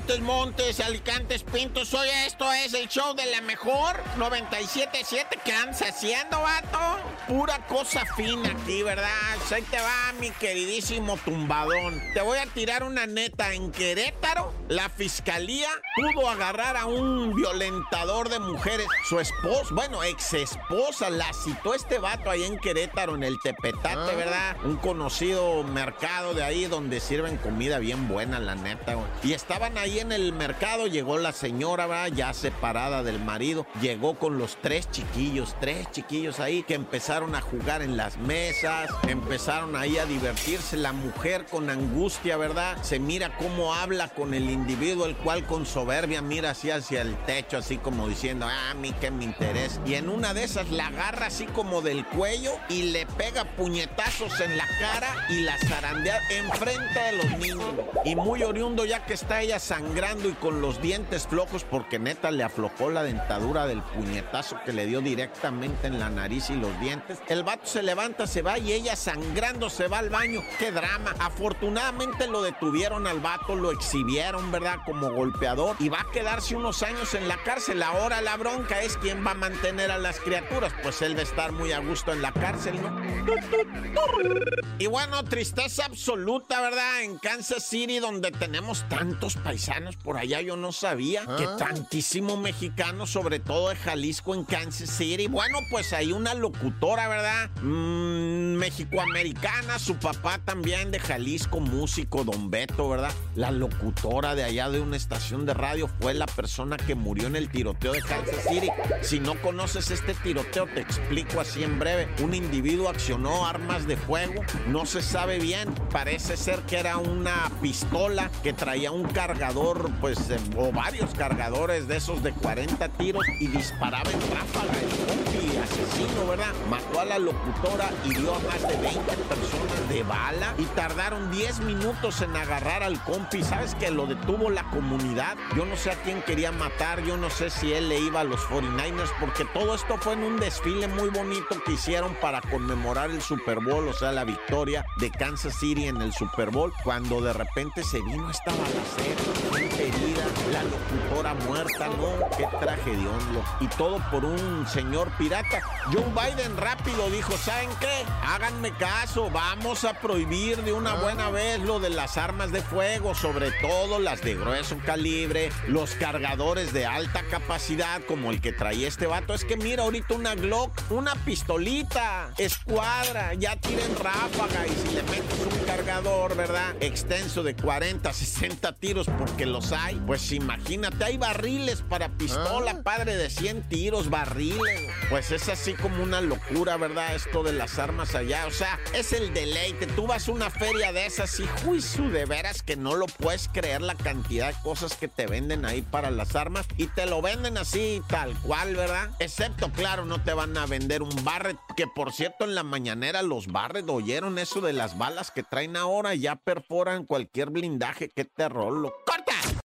Montes, Montes, Alicantes, Pintos. Hoy esto es el show de la mejor 97.7. ¿Qué andas haciendo, vato? Pura cosa fina aquí, ¿verdad? Ahí te va, mi queridísimo tumbadón. Te voy a tirar una neta. En Querétaro, la fiscalía pudo agarrar a un violentador de mujeres. Su esposa, bueno, ex esposa, la citó este vato ahí en Querétaro, en el Tepetate, ¿verdad? Un conocido mercado de ahí donde sirven comida bien buena, la neta, güey. Y estaban ahí en el mercado, llegó la señora, ¿verdad? ya separada del marido, llegó con los tres chiquillos, tres chiquillos ahí que empezaron a jugar en las mesas, empezaron ahí a divertirse. La mujer con angustia, ¿verdad? Se mira cómo habla con el individuo, el cual con soberbia mira así hacia el techo, así como diciendo, ah, a mí qué me interesa. Y en una de esas la agarra así como del cuello y le pega puñetazos en la cara y la zarandea enfrente de los niños. Y muy oriundo ya que está ella sangrando y con los dientes flojos porque neta le aflojó la dentadura del puñetazo que le dio directamente en la nariz y los dientes. El vato se levanta, se va y ella sangrando se va al baño. ¡Qué drama! Afortunadamente lo detuvieron al vato, lo exhibieron, ¿verdad? Como golpeador y va a quedarse unos años en la cárcel. Ahora la bronca es quién va a mantener a las criaturas. Pues él va a estar muy a gusto en la cárcel, ¿no? Y bueno, tristeza absoluta, ¿verdad? En Kansas City, donde tenemos tantos paisanos por allá, yo no sabía que tantísimo mexicano, sobre todo de Jalisco en Kansas City. Bueno, pues hay una locutora, ¿verdad? Mm, México-americana, su papá también de Jalisco, músico, don Beto, ¿verdad? La locutora de allá de una estación de radio fue la persona que murió en el tiroteo de Kansas City. Si no conoces este tiroteo, te explico así en breve. Un individuo accionó armas de fuego, no se sabe bien, parece ser que era una pistola que traía un cargador, pues, eh, o varios cargadores de esos de 40 tiros y disparaba en ráfaga el compi asesino, ¿verdad? Mató a la locutora, hirió a más de 20 personas de bala y tardaron 10 minutos en agarrar al compi. ¿Sabes que lo detuvo la comunidad? Yo no sé a quién quería matar, yo no sé si él le iba a los 49ers, porque todo esto fue en un desfile muy bonito que hicieron para conmemorar el Super Bowl, o sea, la victoria de Kansas City en el Super Bowl, cuando de repente se vino esta balacera, muerta, no, qué tragedión, lo- y todo por un señor pirata. Joe Biden rápido dijo, ¿saben qué? Háganme caso, vamos a prohibir de una buena vez lo de las armas de fuego, sobre todo las de grueso calibre, los cargadores de alta capacidad como el que traía este vato. Es que mira ahorita una Glock, una pistolita, escuadra, ya tiren ráfaga y si le metes un cargador, ¿verdad? Extenso de 40, 60 tiros porque los hay. Pues imagínate, hay barriles para pistola, padre de 100 tiros, barriles. Pues es así como una locura, ¿verdad? Esto de las armas allá. O sea, es el deleite. Tú vas a una feria de esas y juicio de veras que no lo puedes creer la cantidad de cosas que te venden ahí para las armas y te lo venden así tal cual, ¿verdad? Excepto, claro, no te van a vender un Barret, que por cierto en la mañanera los Barret oyeron eso de las balas que traen ahora, ya perforan cualquier blindaje. Qué terror, lo corta.